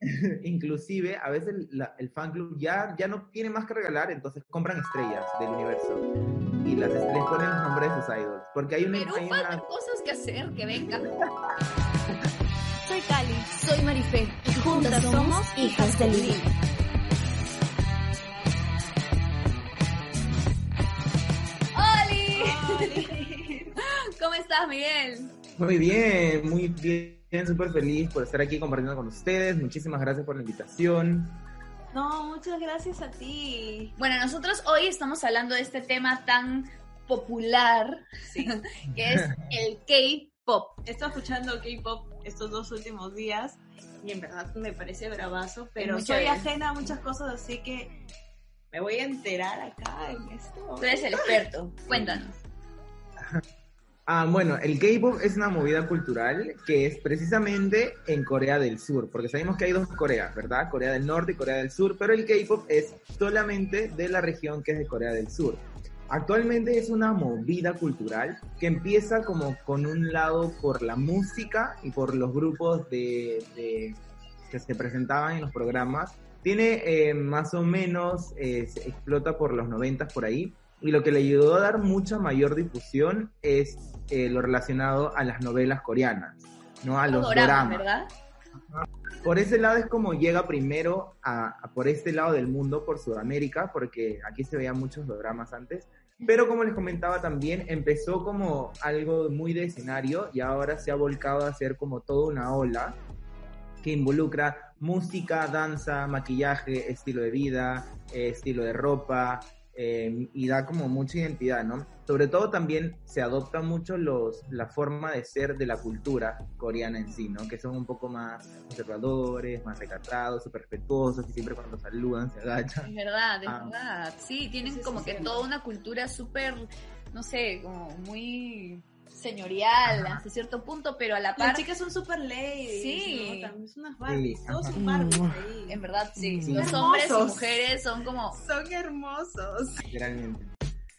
inclusive a veces el fan club ya, ya no tiene más que regalar, entonces compran estrellas del universo y las estrellas ponen los nombres de sus idols. Porque hay, una, Perú hay faltan una... cosas que hacer, que vengan. Soy Cali. Soy Marife. Y juntas somos hijas de Lili. ¡Oli! ¿Cómo estás, Miguel? Muy bien, muy bien, súper feliz por estar aquí compartiendo con ustedes. Muchísimas gracias por la invitación. No, muchas gracias a ti. Bueno, nosotros hoy estamos hablando de este tema tan popular, que es el K-pop. He estado escuchando K-pop estos dos últimos días y en verdad me parece bravazo, pero soy ajena a muchas cosas, así que me voy a enterar acá en esto. Tú eres el experto. Cuéntanos. Ah, bueno, el K-pop es una movida cultural que es precisamente en Corea del Sur, porque sabemos que hay dos Coreas, ¿verdad? Corea del Norte y Corea del Sur, pero el K-pop es solamente de la región que es de Corea del Sur. Actualmente es una movida cultural que empieza como con un lado por la música y por los grupos de, de- que se presentaban en los programas. Tiene eh, más o menos, eh, se explota por los 90 por ahí, y lo que le ayudó a dar mucha mayor difusión es eh, lo relacionado a las novelas coreanas, ¿no? A los Dorama, doramas. ¿verdad? Por ese lado es como llega primero a, a por este lado del mundo, por Sudamérica, porque aquí se veían muchos doramas antes. Pero como les comentaba también, empezó como algo muy de escenario y ahora se ha volcado a ser como toda una ola que involucra música, danza, maquillaje, estilo de vida, eh, estilo de ropa, eh, y da como mucha identidad, ¿no? Sobre todo también se adopta mucho los, la forma de ser de la cultura coreana en sí, ¿no? Que son un poco más conservadores, más recatados, súper respetuosos, y siempre cuando saludan se agachan. Es verdad, es Ah. verdad. Sí, tienen como que toda una cultura súper, no sé, como muy señorial hasta cierto punto, pero a la Las par, chicas son super ladies, Sí. ¿no? También son unas Barbies, Sí, todos son Barbies ahí. en verdad, sí. Sí. Los hombres y mujeres son como Son hermosos. Literalmente.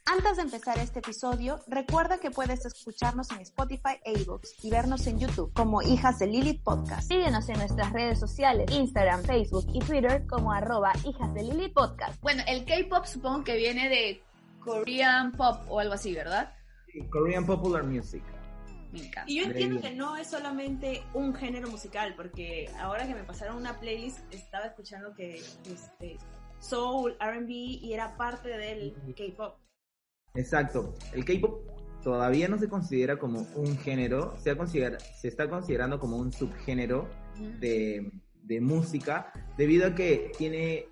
Antes de empezar este episodio, recuerda que puedes escucharnos en Spotify e iVoox y vernos en YouTube como Hijas de Lilith Podcast. Síguenos en nuestras redes sociales, Instagram, Facebook y Twitter como arroba hijas de Lili Podcast. Bueno, el K-pop supongo que viene de Korean pop o algo así, ¿verdad? Korean Popular Music. Me encanta. Y yo entiendo que no es solamente un género musical, porque ahora que me pasaron una playlist estaba escuchando que este, soul, R&B y era parte del K-pop. Exacto. El K-pop todavía no se considera como un género, se, ha considera- se está considerando como un subgénero de, de música, debido a que tiene,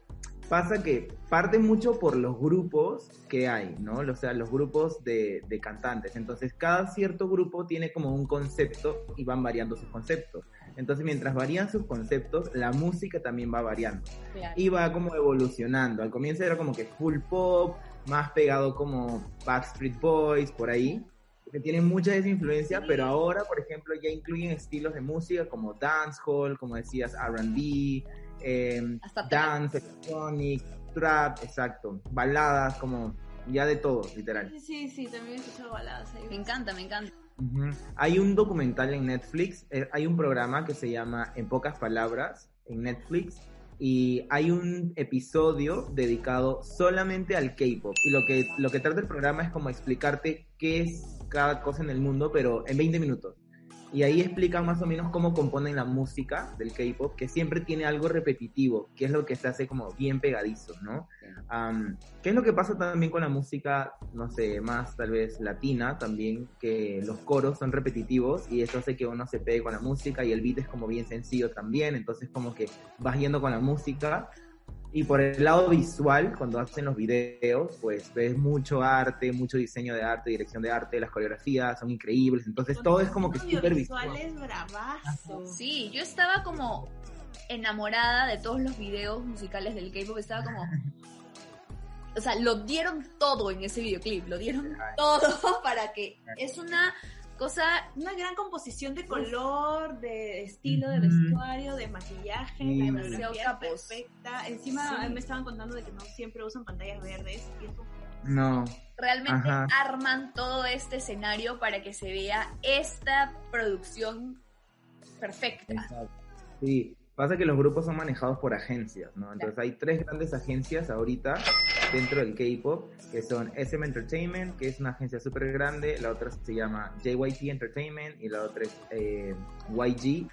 pasa que parte mucho por los grupos que hay, ¿no? O sea, los grupos de, de cantantes. Entonces, cada cierto grupo tiene como un concepto y van variando sus conceptos. Entonces, mientras varían sus conceptos, la música también va variando Claro. y va como evolucionando. Al comienzo era como que full pop, más pegado como Backstreet Boys, por ahí, que tienen mucha de esa influencia, pero ahora, por ejemplo, ya incluyen estilos de música como dancehall, como decías, R&B, eh, Hasta trap. dance, electronic, trap, exacto, baladas, como ya de todo, literal. Sí, sí, sí, también he escuchado baladas ahí. Me encanta, me encanta. Hay un documental en Netflix, eh, hay un programa que se llama En pocas palabras en Netflix y hay un episodio dedicado solamente al K-pop y lo que lo que trata el programa es como explicarte qué es cada cosa en el mundo pero en 20 minutos. Y ahí explican más o menos cómo componen la música del K-pop, que siempre tiene algo repetitivo, que es lo que se hace como bien pegadizo, ¿no? Am, ¿Qué es lo que pasa también con la música, no sé, más tal vez latina también, que los coros son repetitivos y eso hace que uno se pegue con la música y el beat es como bien sencillo también, entonces como que vas yendo con la música. Y por el lado visual, cuando hacen los videos, pues ves mucho arte, mucho diseño de arte, dirección de arte, las coreografías son increíbles, entonces todo es como que súper visual. visuales bravazos. Sí, yo estaba como enamorada de todos los videos musicales del K-pop, estaba como... O sea, lo dieron todo en ese videoclip, lo dieron todo para que... Es una cosa... Una gran composición de color, de estilo de vestuario, de maquillaje, Sí. la Demasiado capos. perfecta. Encima Sí. me estaban contando de que no siempre usan pantallas verdes. y es como- No, Realmente Ajá. arman todo este escenario para que se vea esta producción perfecta. Exacto. Sí, Pasa que los grupos son manejados por agencias, ¿no? Entonces hay tres grandes agencias ahorita dentro del K-pop, que son SM Entertainment, que es una agencia súper grande, la otra se llama JYP Entertainment y la otra es eh, YG.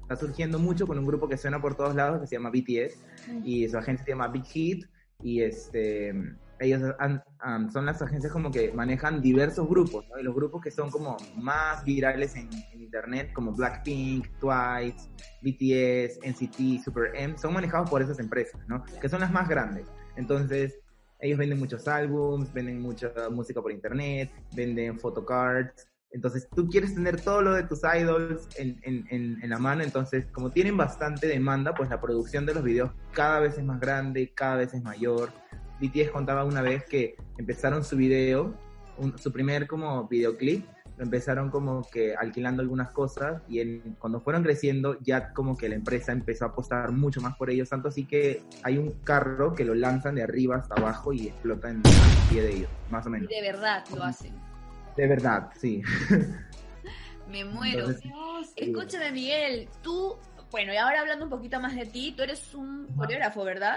Está surgiendo mucho con un grupo que suena por todos lados que se llama BTS y su agencia se llama Big Hit y este ellos han- han- son las agencias como que manejan diversos grupos, ¿no? Y los grupos que son como más virales en, en internet, como Blackpink, Twice, BTS, NCT, Super M, son manejados por esas empresas, ¿no? Que son las más grandes. Entonces, ellos venden muchos álbums, venden mucha música por internet, venden photocards. Entonces, tú quieres tener todo lo de tus idols en, en, en, en la mano. Entonces, como tienen bastante demanda, pues la producción de los videos cada vez es más grande, cada vez es mayor. BTS contaba una vez que empezaron su video, un- su primer como videoclip, lo empezaron como que alquilando algunas cosas y en- cuando fueron creciendo ya como que la empresa empezó a apostar mucho más por ellos, tanto así que hay un carro que lo lanzan de arriba hasta abajo y explota en el pie de ellos, más o menos. de verdad lo hacen. De verdad, sí. Me muero. Entonces, Escúchame, Miguel, tú, bueno, y ahora hablando un poquito más de ti, tú eres un coreógrafo, ¿verdad?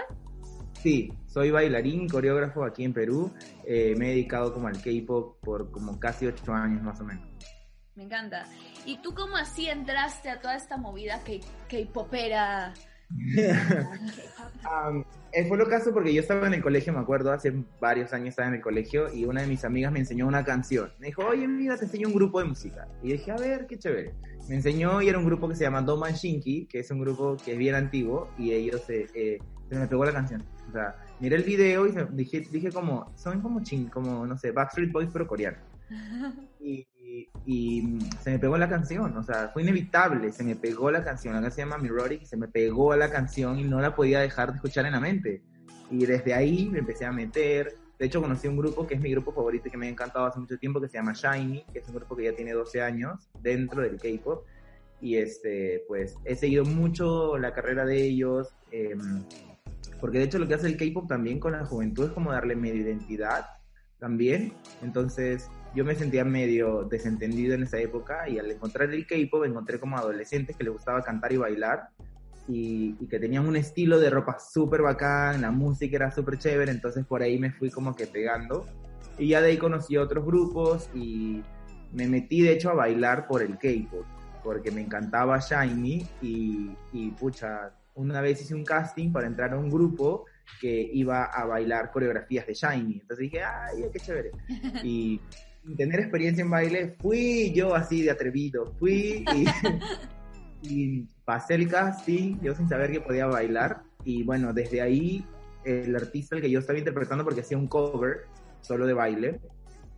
Sí, soy bailarín, coreógrafo aquí en Perú. Eh, me he dedicado como al K-pop por como casi ocho años más o menos. Me encanta. ¿Y tú cómo así entraste a toda esta movida K-popera? Eh, fue lo caso porque yo estaba en el colegio, me acuerdo, hace varios años estaba en el colegio y una de mis amigas me enseñó una canción. Me dijo, oye, mira, te enseño un grupo de música. Y dije, a ver, qué chévere. Me enseñó y era un grupo que se llama Doman Shinki, que es un grupo que es bien antiguo y ellos eh, eh, se me pegó la canción. O sea, miré el video y dije, dije como, son como ching, como, no sé, Backstreet Boys pero coreano. Y, y- y, se me pegó la canción, o sea, fue inevitable, se me pegó la canción, la canción se llama Mirroric y se me pegó la canción y no la podía dejar de escuchar en la mente. Y desde ahí me empecé a meter, de hecho conocí un grupo que es mi grupo favorito y que me ha encantado hace mucho tiempo, que se llama Shiny, que es un grupo que ya tiene 12 años dentro del K-Pop. Y este, pues he seguido mucho la carrera de ellos, em, porque de hecho lo que hace el K-Pop también con la juventud es como darle medio identidad también. Entonces yo me sentía medio desentendido en esa época y al encontrar el K-Pop encontré como adolescentes que les gustaba cantar y bailar y, y que tenían un estilo de ropa súper bacán, la música era súper chévere, entonces por ahí me fui como que pegando. Y ya de ahí conocí otros grupos y me metí de hecho a bailar por el K-Pop, porque me encantaba Shiny y, y pucha, una vez hice un casting para entrar a un grupo que iba a bailar coreografías de Shiny. Entonces dije, ay, qué chévere. Y tener experiencia en baile, fui yo así de atrevido. Fui y, y pasé el casting, yo sin saber que podía bailar. Y bueno, desde ahí, el artista al que yo estaba interpretando, porque hacía un cover solo de baile,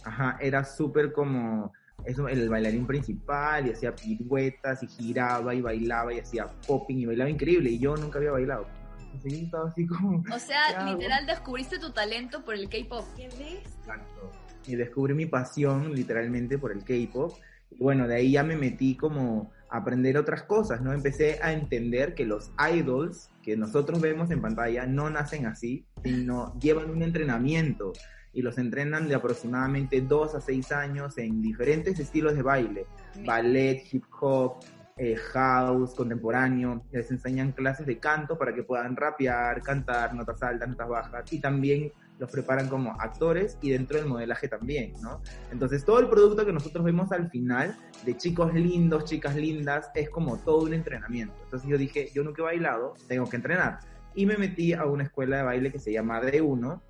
ajá, era súper como eso, el bailarín principal y hacía piruetas y giraba y bailaba y hacía popping y bailaba increíble. Y yo nunca había bailado. Entonces estaba así como. O sea, literal descubriste tu talento por el K-pop. ¿Qué ves? Exacto. Y descubrí mi pasión literalmente por el K-pop. Y bueno, de ahí ya me metí como a aprender otras cosas, ¿no? Empecé a entender que los idols que nosotros vemos en pantalla no nacen así, sino llevan un entrenamiento y los entrenan de aproximadamente dos a seis años en diferentes estilos de baile, ballet, hip hop, eh, house, contemporáneo, les enseñan clases de canto para que puedan rapear, cantar, notas altas, notas bajas, y también los preparan como actores y dentro del modelaje también, ¿no? Entonces todo el producto que nosotros vemos al final, de chicos lindos, chicas lindas, es como todo un entrenamiento. Entonces yo dije, yo nunca he bailado, tengo que entrenar. Y me metí a una escuela de baile que se llama D1,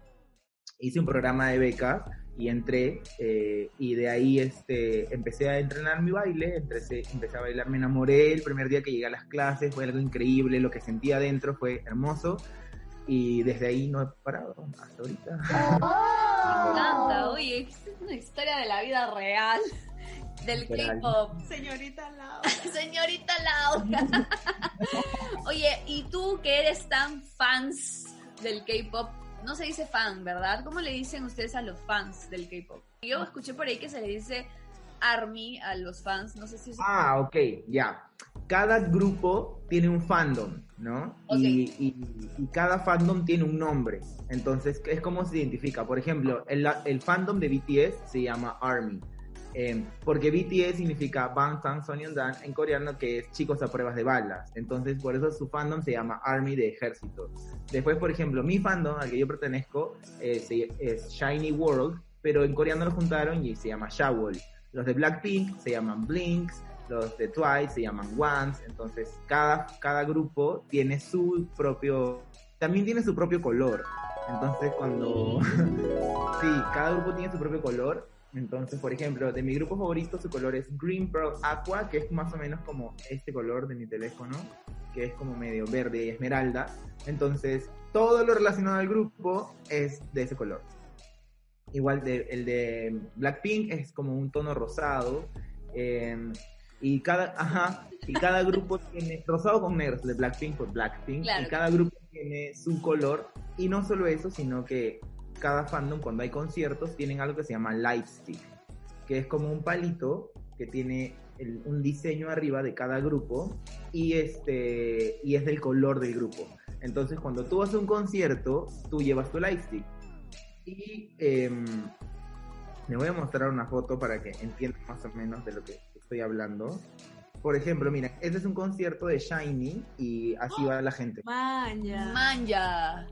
hice un programa de beca y entré eh, y de ahí este, empecé a entrenar mi baile, empecé, empecé a bailar, me enamoré el primer día que llegué a las clases, fue algo increíble, lo que sentí adentro fue hermoso y desde ahí no he parado hasta ahorita. Me encanta, oye, es una historia de la vida real del. K-pop. Señorita Lau. Señorita Laura. Oye, ¿y tú que eres tan fans del K-pop? No se dice fan, ¿verdad? ¿Cómo le dicen ustedes a los fans del K-pop? Yo escuché por ahí que se le dice ARMY a los fans, no sé si es... Ah, ok, ya. Cada grupo tiene un fandom, ¿no? Y- y cada fandom tiene un nombre. Entonces, es como se identifica. Por ejemplo, el, el fandom de BTS se llama ARMY. Eh, porque BTS significa Bangtan Sonyeondan en coreano, que es chicos a pruebas de balas. Entonces, por eso su fandom se llama Army de Ejército. Después, por ejemplo, mi fandom, al que yo pertenezco, eh, se- es Shiny World, pero en coreano lo juntaron y se llama Shawol. Los de Blackpink se llaman Blinks, los de Twice se llaman Ones. Entonces, cada, cada grupo tiene su propio. También tiene su propio color. Entonces, cuando. sí, cada grupo tiene su propio color. Entonces, por ejemplo, de mi grupo favorito, su color es Green Pearl Aqua, que es más o menos como este color de mi teléfono, que es como medio verde y esmeralda. Entonces, todo lo relacionado al grupo es de ese color. Igual de, el de Blackpink es como un tono rosado. eh, y cada, ajá, y cada grupo tiene rosado con negro, de Blackpink por Blackpink. Claro. Y cada grupo tiene su color. Y no solo eso, sino que cada fandom, cuando hay conciertos, tienen algo que se llama Lightstick, que es como un palito que tiene el- un diseño arriba de cada grupo y, este, y es del color del grupo. Entonces, cuando tú vas a un concierto, tú llevas tu Lightstick. Y em, me voy a mostrar una foto para que entiendan más o menos de lo que estoy hablando. Por ejemplo, mira, este es un concierto de Shiny y así va la gente. Maña. Manja.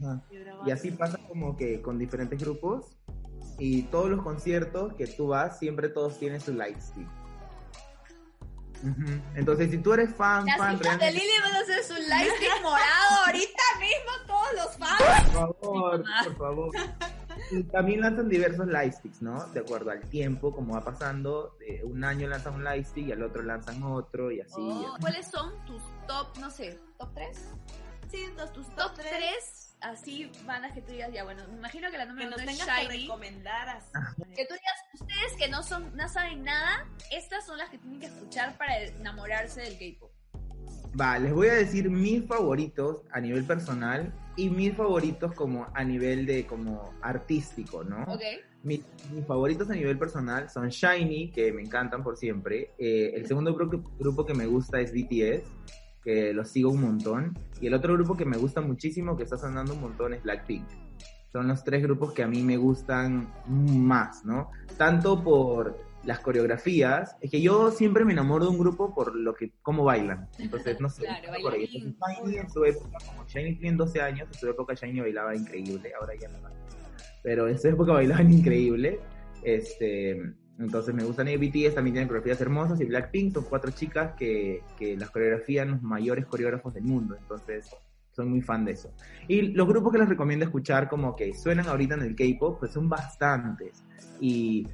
Ajá. Y así pasa como que con diferentes grupos y todos los conciertos que tú vas, siempre todos tienen su lightstick. Ujú. Entonces, si tú eres fan, Las fan, hijas de realmente, Lili van a hacer su lightstick morado ahorita mismo, todos los fans. por favor, por favor. Y también lanzan diversos lightsticks, ¿no? De acuerdo al tiempo, como va pasando, de un año lanzan un lightstick y al otro lanzan otro y así. Oh, ¿Cuáles son tus top, no sé, top 3? Sí, tus, tus Top 3, así bandas que tú digas, ya bueno, me imagino que la Que número nos uno es tengas que Shiny. recomendar así. Que tú digas, ustedes que no son, no saben nada, estas son las que tienen que escuchar para enamorarse del K-pop. Va, les voy a decir mis favoritos a nivel personal y mis favoritos como a nivel de como artístico, ¿no? ¿Ok? Mis, mis favoritos a nivel personal son Shiny, que me encantan por siempre. Eh, el segundo grupo, grupo que me gusta es BTS, que los sigo un montón. Y el otro grupo que me gusta muchísimo, que está sonando un montón, es Blackpink. Son los tres grupos que a mí me gustan más, ¿no? Tanto por las coreografías, es que yo siempre me enamoro de un grupo por lo que, cómo bailan. Entonces, no sé, Claro, por ahí. Shiny en su época, como Shiny tiene 12 años, en su época Shiny bailaba increíble, ahora ya no. Pero en su época bailaban increíble. Este, entonces me gustan y BTS, también tienen coreografías hermosas y Blackpink son cuatro chicas que, que las coreografían los mayores coreógrafos del mundo. Entonces soy muy fan de eso. Y los grupos que les recomiendo escuchar como que suenan ahorita en el K-pop, pues son bastantes. Y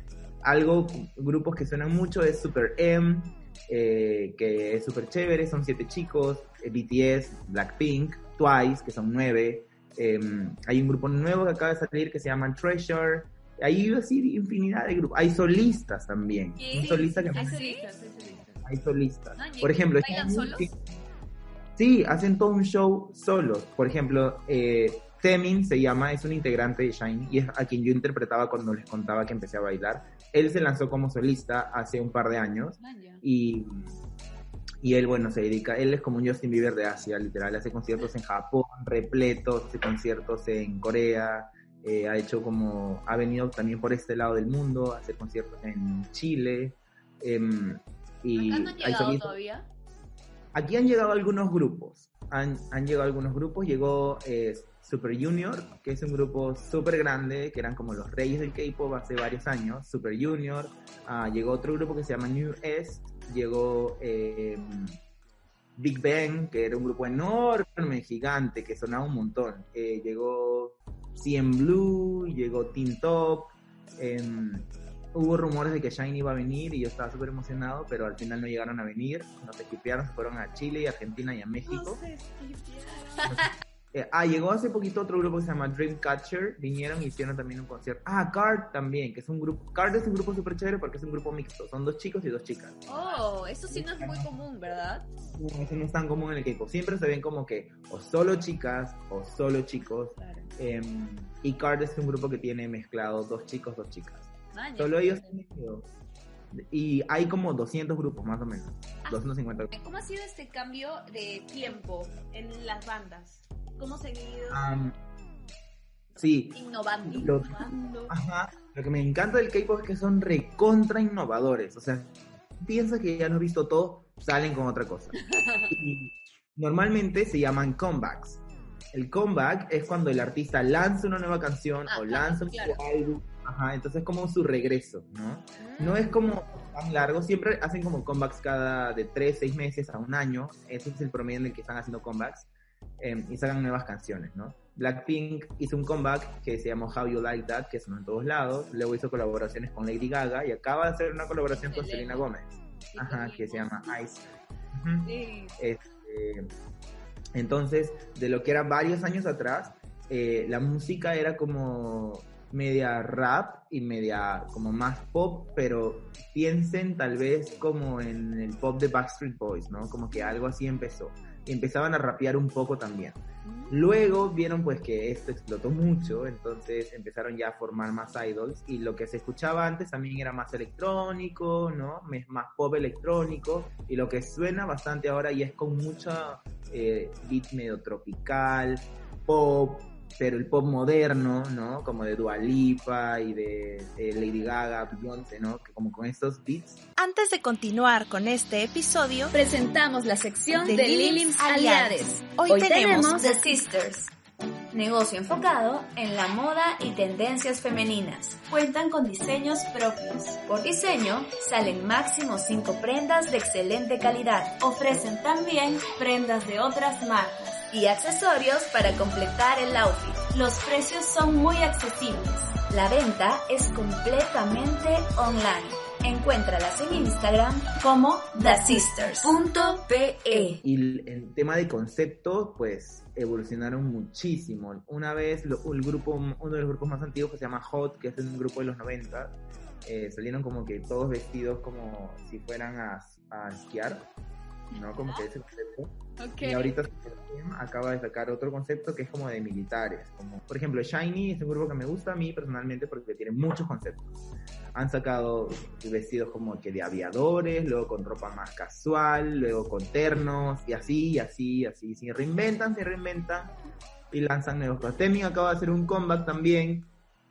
algo, grupos que suenan mucho es Super M, eh, que es súper chévere, son siete chicos, eh, BTS, Blackpink, Twice, que son nueve. eh, hay un grupo nuevo que acaba de salir que se llama Treasure. Hay así infinidad de grupos. Hay solistas también. Sí, un solista que ¿Ah, Hay solistas, hay solistas. hay solistas. Ah, ¿y Por ejemplo, Shiny- solos? Sí, sí, hacen todo un show solos. Por ejemplo, eh, Temin se llama, es un integrante de Shiny y es a quien yo interpretaba cuando les contaba que empecé a bailar. Él se lanzó como solista hace un par de años y, y él, bueno, se dedica, él es como un Justin Bieber de Asia, literal, hace conciertos en Japón, repletos, hace conciertos en Corea, eh, ha hecho como, ha venido también por este lado del mundo, hace conciertos en Chile. em, y Acá no han llegado todavía. Aquí han llegado algunos grupos. Han, han llegado algunos grupos. Llegó eh, Super Junior, que es un grupo súper grande, que eran como los reyes del K-pop hace varios años. Super Junior. Ah, llegó otro grupo que se llama New Est. Llegó eh, Big Bang, que era un grupo enorme, gigante, que sonaba un montón. Eh, llegó CM Blue, llegó Teen Top. em, hubo rumores de que Shiny iba a venir y yo estaba súper emocionado, pero al final no llegaron a venir. Nos equipearon, se fueron a Chile, Argentina y a México. Eh, ah, llegó hace poquito otro grupo que se llama Dreamcatcher. Vinieron y hicieron también un concierto. Ah, Card también, que es un grupo. Card es un grupo súper chévere porque es un grupo mixto. Son dos chicos y dos chicas. Oh, eso sí no es muy común, ¿verdad? No, Eso no es tan común en el K-pop. Siempre se ven como que o solo chicas o solo chicos. Claro. Em, y Card es un grupo que tiene mezclado dos chicos, dos chicas. Manja. Solo ellos tienen. Y hay como 200 grupos, más o menos. 250 grupos. ¿Cómo ha sido este cambio de tiempo? en las bandas. ¿Cómo se han ido? Am, Sí. Innovando. Lo- Innovando. Ajá. Lo que me encanta del K-pop es que son recontra innovadores. O sea, piensas que ya lo has visto todo, salen con otra cosa. Y normalmente se llaman comebacks. El comeback es cuando el artista lanza una nueva canción Ah, o claro, lanza un claro. álbum. Ajá, entonces es como su regreso, ¿no? No es como tan largo, siempre hacen como comebacks cada de 3, 6 meses a un año. Ese es el promedio en el que están haciendo comebacks eh, y sacan nuevas canciones, ¿no? Blackpink hizo un comeback que se llamó How You Like That, que sonó en todos lados. Luego hizo colaboraciones con Lady Gaga y acaba de hacer una colaboración con Selena. Gómez, ajá, que se llama Ice. Sí. Este, entonces, de lo que era varios años atrás, eh, la música era como media rap y media como más pop, pero piensen tal vez como en el pop de Backstreet Boys, ¿no? Como que algo así empezó. Empezaban a rapear un poco también. Luego vieron pues que esto explotó mucho, entonces empezaron ya a formar más idols y lo que se escuchaba antes también era más electrónico, ¿no? Más pop electrónico y lo que suena bastante ahora y es con mucha eh, beat medio tropical, pop, pero el pop moderno, ¿no? Como de Dua Lipa y de, eh, Lady Gaga, Beyoncé, ¿no? Que como con estos beats Antes de continuar con este episodio, Presentamos la sección De de, Lilims Aliades. Aliades. Hoy tenemos The Sisters. Negocio enfocado en la moda y tendencias femeninas. Cuentan con diseños propios. Por diseño, salen máximo 5 prendas de excelente calidad Ofrecen también prendas de otras marcas. Y accesorios para completar el outfit. Los precios son muy accesibles. La venta es completamente online. Encuéntralas en Instagram Como thesisters.pe. Y el, tema de concepto, pues evolucionaron muchísimo. Una vez lo- el grupo, uno de los grupos más antiguos que se llama Hot, que es un grupo de los 90, eh, salieron como que todos vestidos como si fueran a, a esquiar, ¿no? Como que ese concepto. Y ahorita acaba de sacar otro concepto que es como de militares. Como, por ejemplo, Shiny es un grupo que me gusta a mí personalmente porque tiene muchos conceptos. Han sacado vestidos como que de aviadores, luego con ropa más casual, luego con ternos, y así, y así, y así. Se reinventan, se reinventan y lanzan nuevos cosas. Acaba de hacer un comeback también.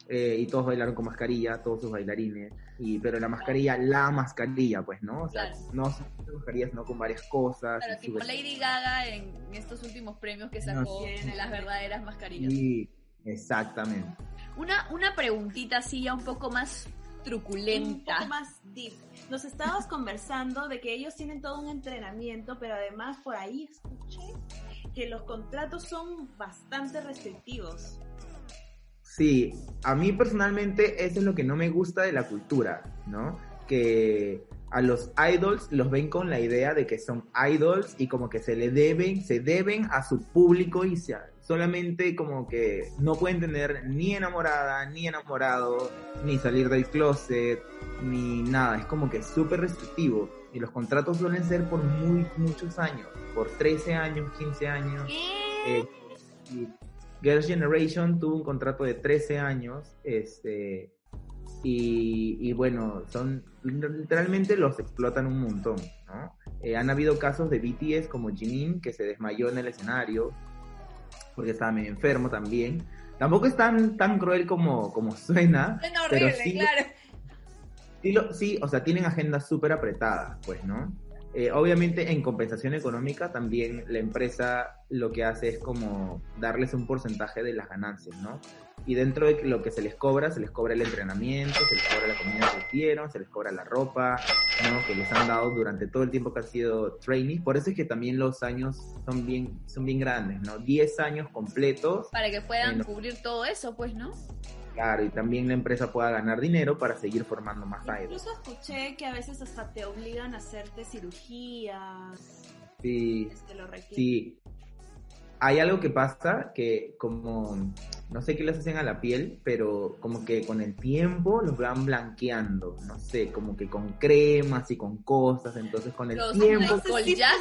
eh, y todos bailaron con mascarilla, todos sus bailarines, y, pero la mascarilla, la mascarilla, pues, ¿no? O sea, Claro. no son mascarillas, sino con varias cosas. Su tipo Lady Gaga en estos últimos premios que No sacó las verdaderas mascarillas. Sí, exactamente. Una, una preguntita así ya un poco más un truculenta. poco más deep. Nos estabas conversando de que ellos tienen todo un entrenamiento, pero además por ahí escuché que los contratos son bastante restrictivos. Sí, a mí personalmente eso es lo que no me gusta de la cultura, ¿no? Que a los idols los ven con la idea de que son idols y como que se le deben, se deben a su público y se- solamente como que no pueden tener ni enamorada, ni enamorado, ni salir del closet, ni nada. Es como que súper restrictivo. Y los contratos suelen ser por muy, muchos años, por 13 años, 15 años. Eh, y Girls' Generation tuvo un contrato de 13 años, este, y, y bueno, son literalmente los explotan un montón, ¿no? Eh, han habido casos de BTS como Jimin que se desmayó en el escenario porque estaba medio enfermo también. Tampoco es tan, tan cruel como, como suena, Suena pero horrible, sí, claro. Sí, lo- sí, o sea, tienen agendas súper apretadas, pues, ¿no? Eh, obviamente, en compensación económica, también la empresa lo que hace es como darles un porcentaje de las ganancias, ¿no? Y dentro de lo que se les cobra, se les cobra el entrenamiento, se les cobra la comida que les dieron, se les cobra la ropa, ¿no? Que les han dado durante todo el tiempo que han sido trainees. Por eso es que también los años son bien, son bien grandes, ¿no? 10 años completos Para que puedan cubrir todo eso, pues, ¿no? Claro, y también la empresa pueda ganar dinero para seguir formando más idols. Incluso escuché que a veces hasta te obligan a hacerte cirugías, Sí, es que lo requieren. sí. Hay algo que pasa que como, no sé qué les hacen a la piel, pero como que con el tiempo los van blanqueando, no sé, como que con cremas y con cosas, entonces con el Los tiempo... Michael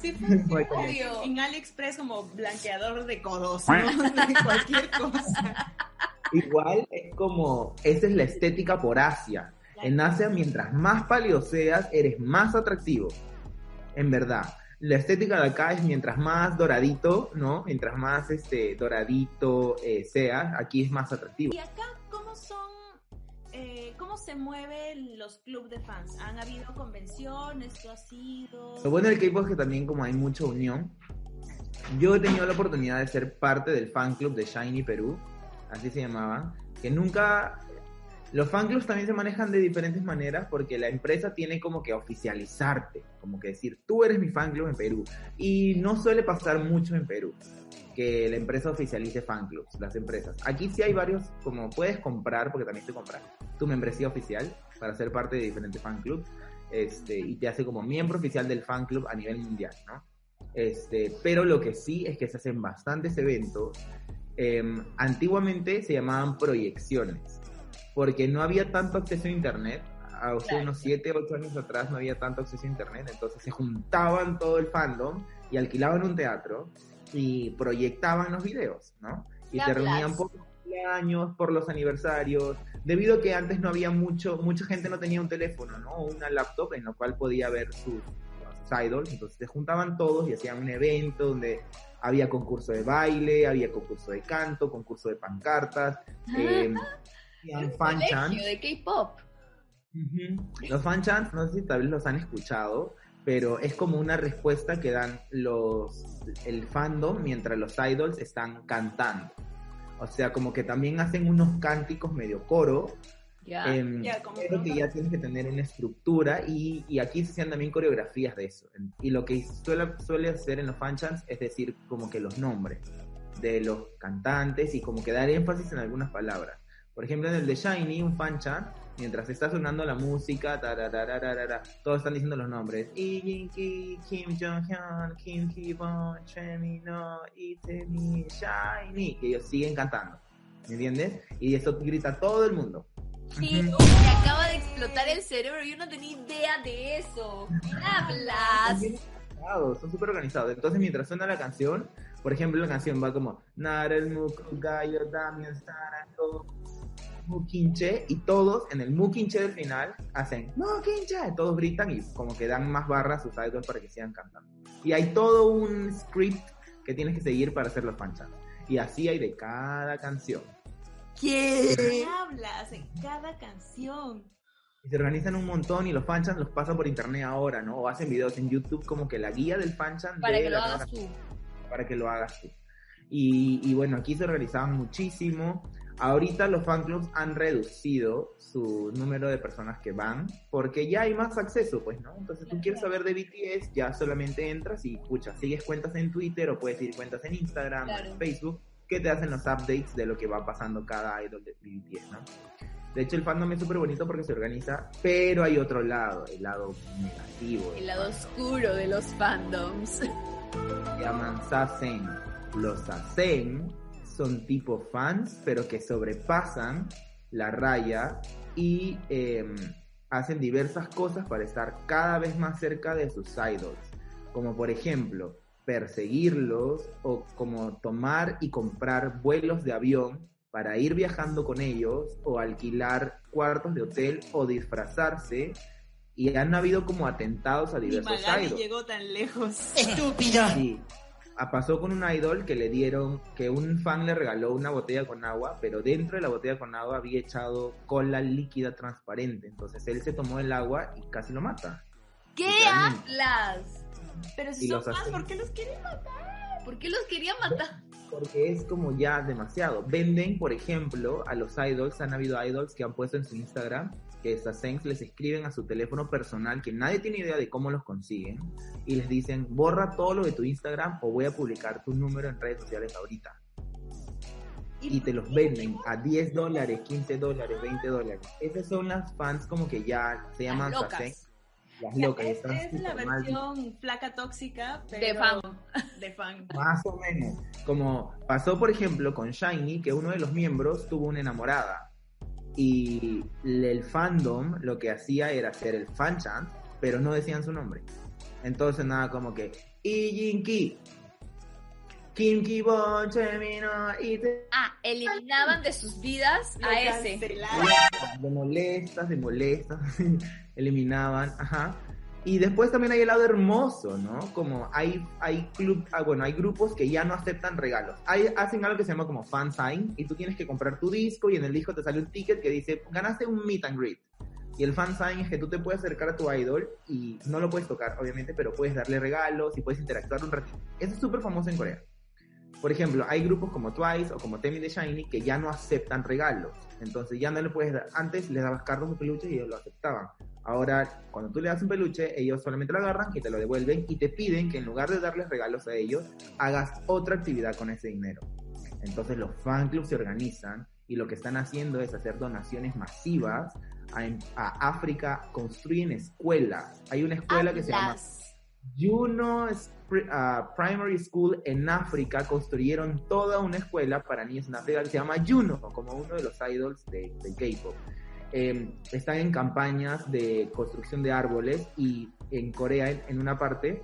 sí. En AliExpress como blanqueador de codos, ¿no? De cualquier cosa. Igual es como, esa es la estética por Asia. En Asia, mientras más pálido seas, eres más atractivo. En verdad. la estética de acá es mientras más doradito, ¿no? Mientras más este doradito eh, sea, aquí es más atractivo. ¿Y acá eh, cómo se mueven los clubes de fans? ¿Han habido convenciones? ¿Esto ha sido...? Lo bueno del K-pop es que también como hay mucha unión, yo he tenido la oportunidad de ser parte del fan club de Shiny Perú, así se llamaba, que nunca... Los fan clubs también se manejan de diferentes maneras porque la empresa tiene como que oficializarte, como que decir, tú eres mi fan club en Perú. Y no suele pasar mucho en Perú que la empresa oficialice fan clubs, las empresas. Aquí sí hay varios, como puedes comprar, porque también te compras tu membresía oficial para ser parte de diferentes fan clubs, este, y te hace como miembro oficial del fan club a nivel mundial, ¿no? Este, pero lo que sí es que se hacen bastantes eventos. Em, antiguamente se llamaban proyecciones, porque no había tanto acceso a internet. Hace Claro. unos 7, 8 años atrás no había tanto acceso a internet, entonces se juntaban todo el fandom y alquilaban un teatro y proyectaban los videos, ¿no? Y ¿Qué se hablas? reunían por los cumpleaños, por los aniversarios, debido a que antes no había mucho, mucha gente no tenía un teléfono, ¿no? Una laptop en la cual podía ver sus, sus idols, entonces se juntaban todos y hacían un evento donde había concurso de baile, había concurso de canto, concurso de pancartas, eh, hacían fan chants. Colegio de K-pop. Ujú. Los fan chants, no sé si tal vez los han escuchado, pero es como una respuesta que dan los el fandom mientras los idols están cantando. O sea, como que también hacen unos cánticos medio coro, Ya. Ya, como pero que ya tienes que tener una estructura y, y aquí se hacen también coreografías de eso. Y lo que suele, suele hacer en los fan chants es decir como que los nombres de los cantantes y como que dar énfasis en algunas palabras. Por ejemplo, en el de Shiny, un fan chant, mientras está sonando la música, todos están diciendo los nombres. Kim Jong-hyun, Kim No, Itemi, Shiny, que ellos siguen cantando. ¿Me entiendes? Y eso grita todo el mundo. Sí, me acaba de explotar el cerebro. Yo no tenía idea de eso. ¿Qué hablas? Son bien organizados, son súper organizados. Entonces, mientras suena la canción, por ejemplo, la canción va como Narel Muku Gayo Damian Sarako Mukinche y todos en el Mukinche del final hacen Mukinche, todos gritan y como que dan más barras a sus idols para que sigan cantando. Y hay todo un script que tienes que seguir para hacer los fanchats. Y así hay de cada canción. ¿Qué hablas en cada canción? Y se organizan un montón y los fanchants los pasan por internet ahora, ¿no? O hacen videos en YouTube como que la guía del fanchan Para de que lo hagas tú. para que lo hagas tú. Y, y bueno, aquí se organizaban muchísimo. Ahorita los fan clubs han reducido su número de personas que van porque ya hay más acceso, pues, ¿no? Entonces tú quieres saber de BTS, ya solamente entras y, pucha, sigues cuentas en Twitter o puedes seguir cuentas en Instagram, Claro. en Facebook, que te hacen los updates de lo que va pasando cada idol de BTS, ¿no? De hecho, el fandom es súper bonito porque se organiza, pero hay otro lado, el lado negativo. El lado fandom oscuro de los fandoms. se llaman Sasen. Los Sasen son tipo fans, pero que sobrepasan la raya y em, hacen diversas cosas para estar cada vez más cerca de sus idols. Como por ejemplo, perseguirlos o como tomar y comprar vuelos de avión para ir viajando con ellos o alquilar cuartos de hotel o disfrazarse. Y han habido como atentados a Ni diversos Magali idols. llegó tan lejos. Sí. Ah, Pasó con un idol que le dieron, que un fan le regaló una botella con agua, pero dentro de la botella con agua había echado cola líquida transparente. Entonces él se tomó el agua y casi lo mata. ¿Qué hablas? Pero si son fans. ¿por qué los quieren matar? ¿Por qué los quería matar? Porque es como ya demasiado. Venden, por ejemplo, a los idols, han habido idols que han puesto en su Instagram que Sasenks les escriben a su teléfono personal, que nadie tiene idea de cómo los consiguen, y les dicen, borra todo lo de tu Instagram o voy a publicar tu número en redes sociales ahorita. y te los venden a 10 dólares, 15 dólares, 20 dólares. Esas son las fans como que ya se llaman locas. Sasen. Las locas. es, están es la súper mal versión flaca tóxica, pero De fan. de fan. Más o menos. Como pasó, por ejemplo, con Shiny, que uno de los miembros tuvo una enamorada. Y el fandom lo que hacía era hacer el fan chant, pero no decían su nombre. Entonces nada como que Ijinki, Kim Ki Bon, Chemino, y te... Ah, eliminaban de sus vidas a ese. de molestas, de molestas, eliminaban, ajá. Y después también hay el lado hermoso, ¿no? Como hay, hay club, ah, bueno, hay grupos que ya no aceptan regalos. Hacen algo que se llama como fan sign y tú tienes que comprar tu disco y en el disco te sale un ticket que dice, ganaste un meet and greet. Y el fan sign es que tú te puedes acercar a tu idol y no lo puedes tocar, obviamente, pero puedes darle regalos y puedes interactuar un ratito. Eso es súper famoso en Corea. Por ejemplo, hay grupos como Twice o como Temi de Shiny que ya no aceptan regalos. Entonces ya no le puedes dar. Antes les dabas cartas de peluche y ellos lo aceptaban. Ahora, cuando tú le das un peluche, ellos solamente lo agarran y te lo devuelven y te piden que en lugar de darles regalos a ellos, hagas otra actividad con ese dinero. Entonces los fan clubs se organizan y lo que están haciendo es hacer donaciones masivas a, a África, construyen escuelas. Hay una escuela que se llama Juno uh, Primary School en África construyeron toda una escuela para niños en África que se llama Juno, como uno de los idols de, K-pop. Em, están en campañas de construcción de árboles y en Corea, en, una parte,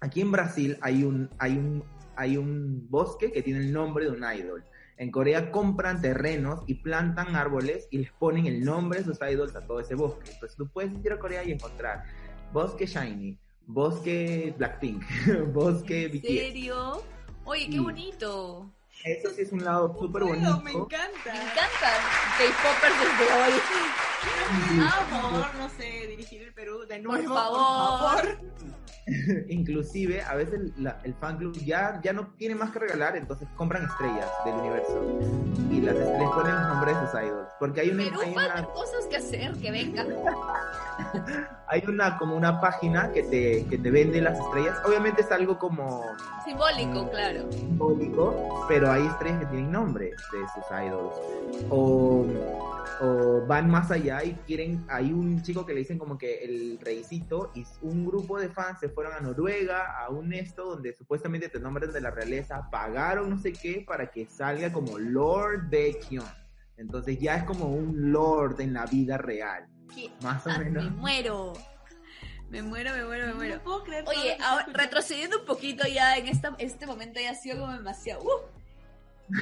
aquí en Brasil hay un, hay, un, hay un bosque que tiene el nombre de un idol. En Corea compran terrenos y plantan árboles y les ponen el nombre de sus idols a todo ese bosque. Entonces tú puedes ir a Corea y encontrar Bosque Shiny, Bosque Blackpink, Bosque BTS. ¿En serio? Oye, qué bonito. Eso sí es un lado súper bonito. Me encanta. Me encanta. K-Popers desde hoy. Ah, por favor, no sé, dirigir el Perú de nuevo. Por favor. Inclusive, a veces el fan club ya, ya no tiene más que regalar, entonces compran estrellas del universo. Y las estrellas ponen los nombres de sus idols. Porque hay una... Perú hay una... cosas que hacer, que vengan. hay una como una página que te, que te vende las estrellas. Obviamente es algo como... Simbólico, claro. Simbólico, pero hay estrellas que tienen nombre de sus idols. O, o van más allá y quieren... Hay un chico que le dicen como que el reycito y un grupo de fans se fueron a Noruega, a un esto donde supuestamente te nombran de la realeza, pagaron no sé qué para que salga como Lord Baekhyun. Entonces ya es como un Lord en la vida real. Más o ah, menos. Me muero. Me muero, me muero, me muero. No puedo creer Oye, ahora, retrocediendo un poquito ya en esta, este momento ya ha sido como demasiado. Uh,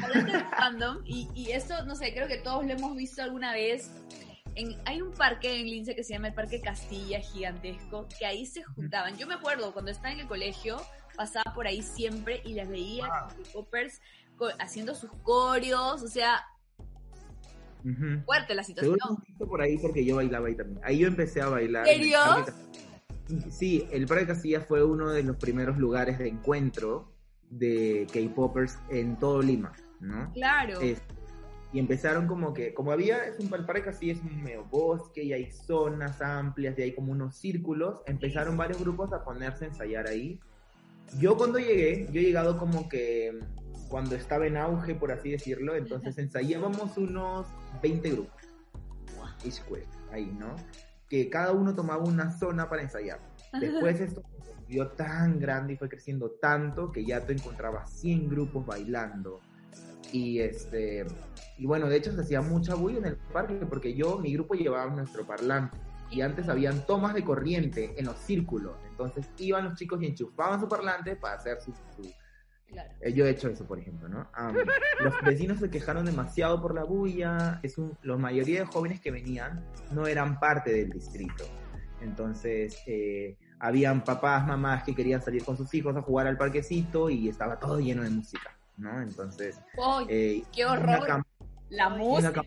hablando de fandom, y, y esto, no sé, creo que todos lo hemos visto alguna vez hay un parque en Lince que se llama el Parque Castilla, gigantesco, que ahí se juntaban. Yo me acuerdo, cuando estaba en el colegio, pasaba por ahí siempre y las veía wow. poppers haciendo sus coreos, o sea, fuerte la situación. Por ahí porque yo bailaba ahí también. Ahí yo empecé a bailar. ¿En serio? sí, el Parque Castilla fue uno de los primeros lugares de encuentro de K-Poppers en todo Lima, ¿no? Claro y empezaron como que, como había, es un parque así, es un medio bosque y hay zonas amplias y hay como unos círculos, empezaron varios grupos a ponerse a ensayar ahí. Yo cuando llegué, yo he llegado como que cuando estaba en auge, por así decirlo, entonces ensayábamos unos 20 grupos. ahí, ¿no? Que cada uno tomaba una zona para ensayar. Después esto se volvió tan grande y fue creciendo tanto que ya te encontrabas 100 grupos bailando y este y bueno, de hecho se hacía mucha bulla en el parque porque yo, mi grupo llevaba nuestro parlante y antes habían tomas de corriente en los círculos. Entonces iban los chicos y enchufaban su parlante para hacer su... Eh, yo he hecho eso, por ejemplo, ¿no? los vecinos se quejaron demasiado por la bulla. Es un, la mayoría de jóvenes que venían no eran parte del distrito. Entonces, eh, habían papás, mamás que querían salir con sus hijos a jugar al parquecito y estaba todo lleno de música. ¿no? Entonces, eh, qué horror. La música.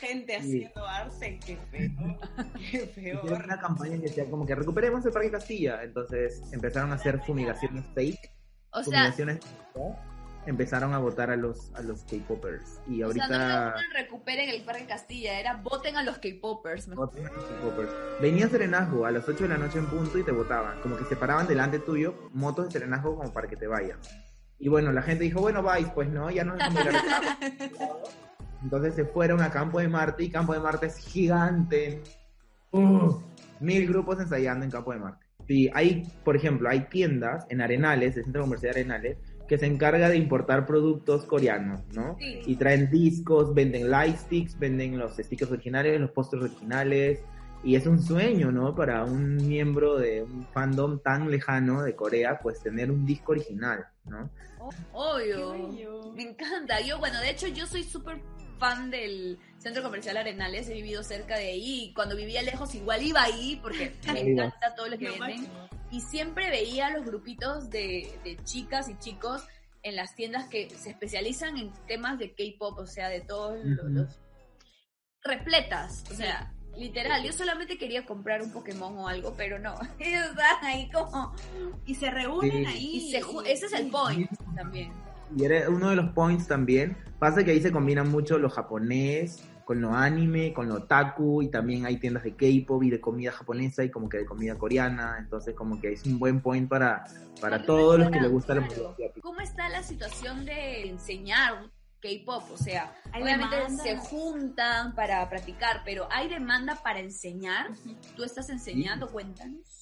gente haciendo arce, qué feo. Qué feo. una campaña que decía como que recuperemos el Parque Castilla. Entonces empezaron a hacer fumigaciones fake. O sea, empezaron a votar a los a los K-popers y ahorita o sea, no recuperen el Parque Castilla, era voten a los K-popers. Voten a los K-popers. Venía Serenazgo a las 8 de la noche en punto y te votaban, como que se paraban delante tuyo motos de Serenazgo como para que te vayas. Y bueno, la gente dijo, bueno, vais, pues no, ya no es Entonces se fueron a Campo de Marte y Campo de Marte es gigante. mil grupos ensayando en Campo de Marte. Sí, hay, por ejemplo, hay tiendas en Arenales, el Centro Comercial de Arenales, que se encarga de importar productos coreanos, ¿no? Y traen discos, venden light sticks, venden los stickers originales, los pósters originales, y es un sueño, ¿no? Para un miembro de un fandom tan lejano de Corea, pues tener un disco original, ¿no? obvio. Me encanta. Yo, bueno, de hecho yo soy súper fan del Centro Comercial Arenales, he vivido cerca de ahí. Y cuando vivía lejos, igual iba ahí porque me encanta todo lo que venden. Y siempre veía los grupitos de, de chicas y chicos en las tiendas que se especializan en temas de K-pop, o sea, de todos los, repletas, o sea, literal. Yo solamente quería comprar un Pokémon o algo, pero no. Ellos estaban ahí como. Y se reúnen Sí. ahí. Y se ju- ese es el point también. Y era uno de los points también. Pasa que ahí se combinan mucho lo japonés con lo anime, con lo otaku, y también hay tiendas de K-pop y de comida japonesa y como que de comida coreana. Entonces, como que es un buen point para, para todos los que les gusta la música. ¿Cómo está la situación de enseñar K-pop? O sea, Hay obviamente demanda. se juntan para practicar, pero ¿hay demanda para enseñar? ¿Tú estás enseñando? Cuéntanos.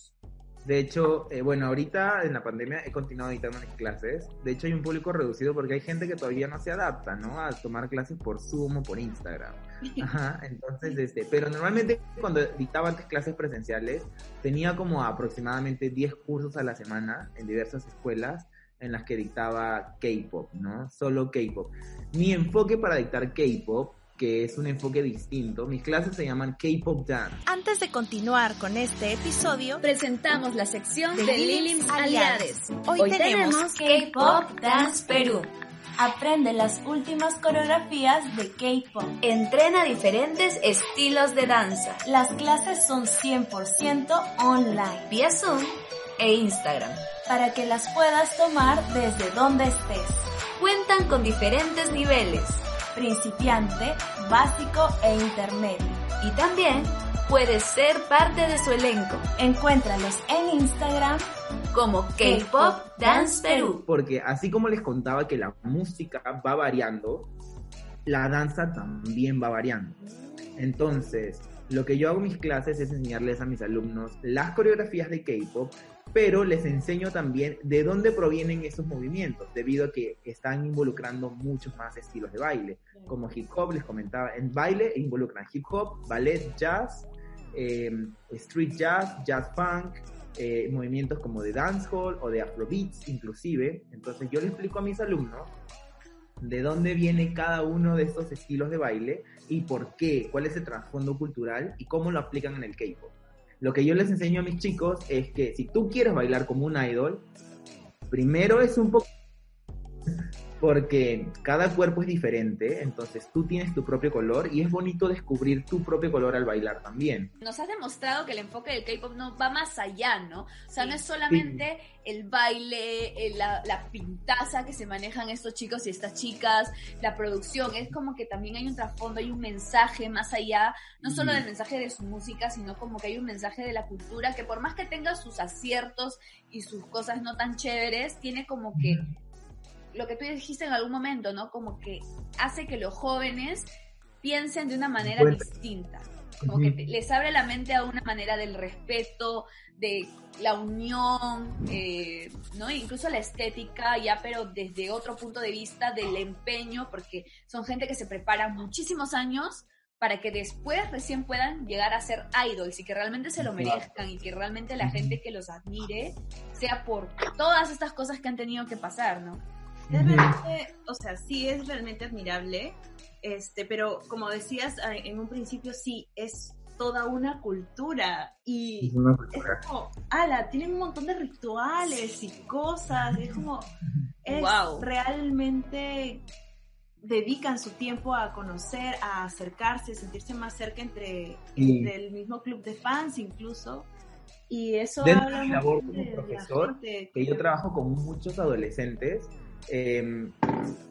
De hecho, eh, bueno, ahorita en la pandemia he continuado editando mis clases. De hecho, hay un público reducido porque hay gente que todavía no se adapta, ¿no? A tomar clases por Zoom o por Instagram. Ajá, entonces, este, pero normalmente cuando dictaba antes clases presenciales, tenía como aproximadamente 10 cursos a la semana en diversas escuelas en las que dictaba K-pop, ¿no? Solo K-pop. Mi enfoque para dictar K-pop, que es un enfoque distinto, mis clases se llaman K-pop Dance. Antes de continuar con este episodio, Presentamos la sección De de Lilims Aliades. Aliades. Hoy tenemos K-Pop Dance Perú. Aprende las últimas coreografías de K-Pop. Entrena diferentes estilos de danza. Las clases son 100% online, vía Zoom e Instagram, para que las puedas tomar desde donde estés. Cuentan con diferentes niveles, principiante, básico e intermedio. Y también puedes ser parte de su elenco. Encuéntralos en Instagram como K-Pop Dance Perú. Porque así como les contaba que la música va variando, la danza también va variando. Entonces, lo que yo hago en mis clases es enseñarles a mis alumnos las coreografías de K-pop, pero les enseño también de dónde provienen esos movimientos, debido a que están involucrando muchos más estilos de baile, como hip hop, les comentaba, en baile involucran hip hop, ballet, jazz, eh, street jazz, jazz funk, eh, movimientos como de dancehall o de afrobeats inclusive. Entonces yo le explico a mis alumnos de dónde viene cada uno de estos estilos de baile y por qué, cuál es el trasfondo cultural y cómo lo aplican en el K-pop. Lo que yo les enseño a mis chicos es que si tú quieres bailar como un idol, primero es un poco porque cada cuerpo es diferente, entonces tú tienes tu propio color y es bonito descubrir tu propio color al bailar también. Nos has demostrado que el enfoque del K-pop no va más allá, ¿no? O sea, no es solamente el baile, el- la, la pintaza que se manejan estos chicos y estas chicas, la producción, es como que también hay un trasfondo, hay un mensaje más allá, no solo Mm. del mensaje de su música, sino como que hay un mensaje de la cultura que por más que tenga sus aciertos y sus cosas no tan chéveres, tiene como que lo que tú dijiste en algún momento, ¿no? Como que hace que los jóvenes piensen de una manera Bueno. distinta. Como que te- les abre la mente a una manera del respeto, de la unión, eh, ¿no? Incluso la estética, ya, pero desde otro punto de vista del empeño, porque son gente que se prepara muchísimos años para que después recién puedan llegar a ser idols y que realmente se lo merezcan y que realmente la gente que los admire sea por todas estas cosas que han tenido que pasar, ¿no? Es realmente, o sea, sí es realmente admirable, este, pero como decías en un principio, sí, es toda una cultura y es como, ala, tienen un montón de rituales y cosas, es como, es Wow. realmente dedican su tiempo a conocer, a acercarse, sentirse más cerca entre, Sí. entre el mismo club de fans incluso. Y eso Dentro habla de mi labor como de profesor, gente que yo trabajo con muchos adolescentes, eh,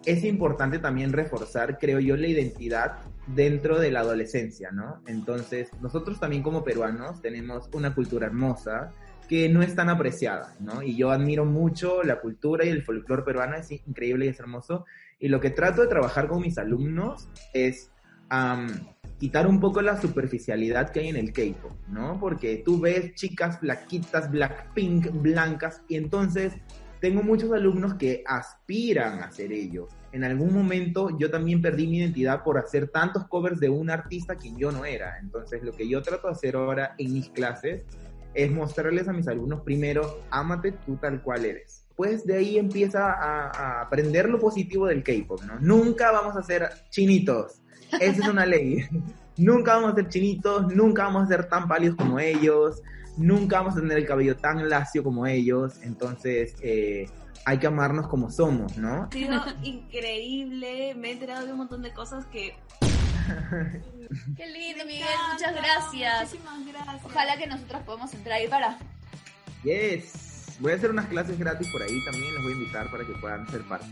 es importante también reforzar, creo yo, la identidad dentro de la adolescencia, ¿no? Entonces, nosotros también como peruanos tenemos una cultura hermosa que no es tan apreciada, ¿no? Y yo admiro mucho la cultura y el folclore peruano, es increíble y es hermoso. Y lo que trato de trabajar con mis alumnos es quitar un poco la superficialidad que hay en el K-pop, ¿no? Porque tú ves chicas flaquitas, blackpink, blancas, y entonces tengo muchos alumnos que aspiran a hacer ello. En algún momento yo también perdí mi identidad por hacer tantos covers de un artista quien yo no era. Entonces lo que yo trato de hacer ahora en mis clases es mostrarles a mis alumnos primero, ámate tú tal cual eres. Pues de ahí empieza a, a aprender lo positivo del K-pop, ¿no? Nunca vamos a ser chinitos, Esa es una ley. nunca vamos a ser chinitos, nunca vamos a ser tan pálidos como ellos, nunca vamos a tener el cabello tan lacio como ellos. Entonces, eh, hay que amarnos como somos, ¿no? Ha sido increíble, me he enterado de un montón de cosas que... Qué lindo, Miguel, muchas gracias. Muchísimas gracias. Ojalá que nosotros podamos entrar ahí para... Yes. Voy a hacer unas clases gratis por ahí también, los voy a invitar para que puedan ser parte.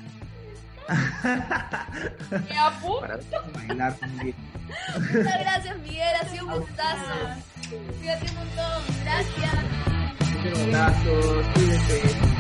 para bailar también. Muchas gracias, Miguel, ha sido un gustazo. Cuídate un montón, gracias. Un abrazo, cuídate.